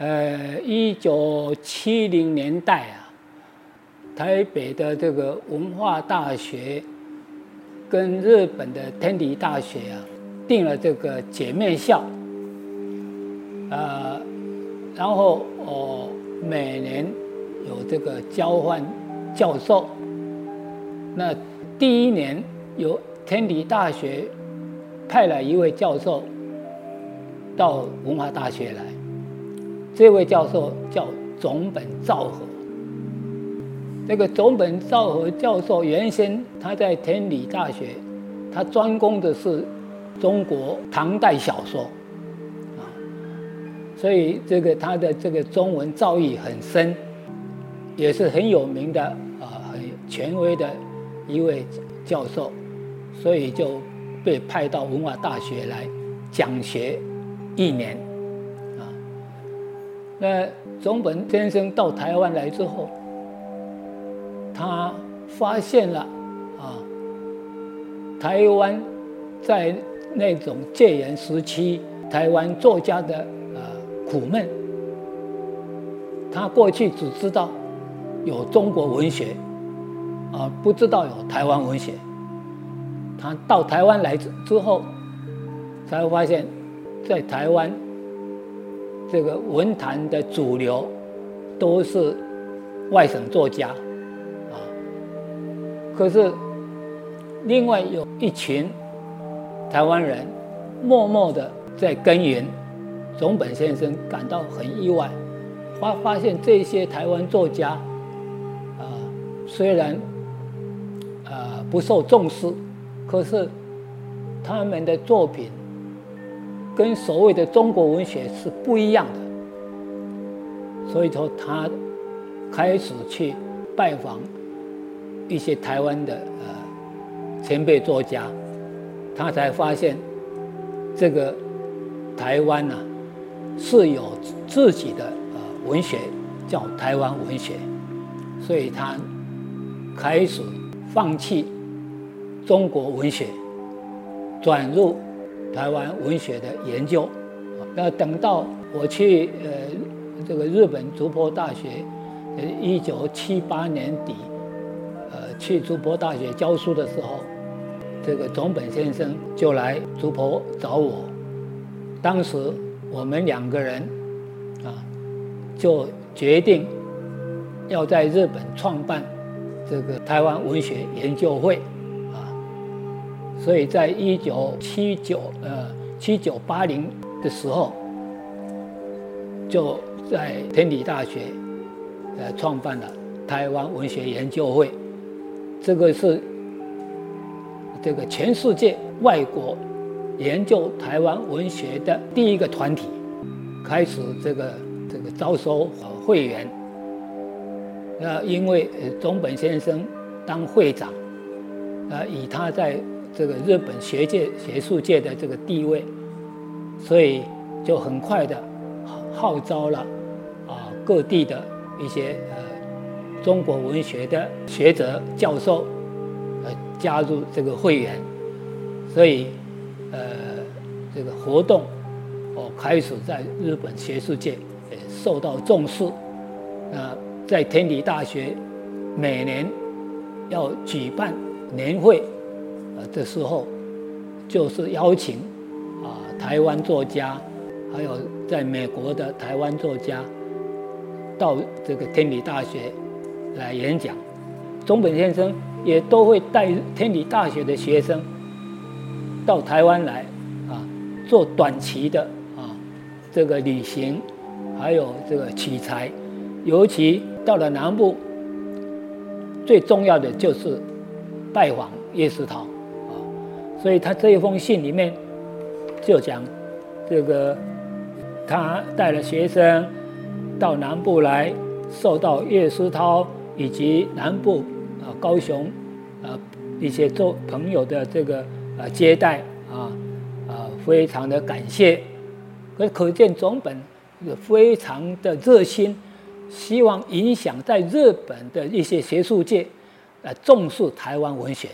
呃，一九七零年代啊，台北的这个文化大学跟日本的天理大学啊，订了这个姐妹校，呃，然后哦，每年有这个交换教授。那第一年由天理大学派了一位教授到文化大学来，这位教授叫总本昭和。这个总本昭和教授原先他在天理大学，他专攻的是中国唐代小说，啊，所以这个他的这个中文造诣很深，也是很有名的啊，很权威的。一位教授，所以就被派到文化大学来讲学一年，那总本先生到台湾来之后，他发现了啊，台湾在那种戒严时期，台湾作家的呃苦闷，他过去只知道有中国文学。啊，不知道有台湾文学。他到台湾来之之后，才发现，在台湾这个文坛的主流都是外省作家，啊，可是另外有一群台湾人默默的在耕耘。总本先生感到很意外，发发现这些台湾作家，啊，虽然。不受重视，可是他们的作品跟所谓的中国文学是不一样的，所以说他开始去拜访一些台湾的呃前辈作家，他才发现这个台湾呐是有自己的呃文学，叫台湾文学，所以他开始放弃。中国文学转入台湾文学的研究，那等到我去呃这个日本竹坡大学，呃一九七八年底，呃去竹坡大学教书的时候，这个总本先生就来竹坡找我，当时我们两个人啊就决定要在日本创办这个台湾文学研究会。所以在一九七九呃七九八零的时候，就在天理大学呃创办了台湾文学研究会，这个是这个全世界外国研究台湾文学的第一个团体，开始这个这个招收会员。那因为总本先生当会长，呃以他在这个日本学界、学术界的这个地位，所以就很快的号召了啊各地的一些呃中国文学的学者、教授呃加入这个会员，所以呃这个活动哦开始在日本学术界也受到重视。那，在天理大学每年要举办年会。这时候，就是邀请啊台湾作家，还有在美国的台湾作家，到这个天理大学来演讲。中本先生也都会带天理大学的学生到台湾来啊，做短期的啊这个旅行，还有这个取材。尤其到了南部，最重要的就是拜访叶世陶。所以他这一封信里面就讲，这个他带了学生到南部来，受到叶思涛以及南部啊高雄啊一些做朋友的这个啊接待啊啊非常的感谢，可可见总本非常的热心，希望影响在日本的一些学术界，呃重视台湾文学。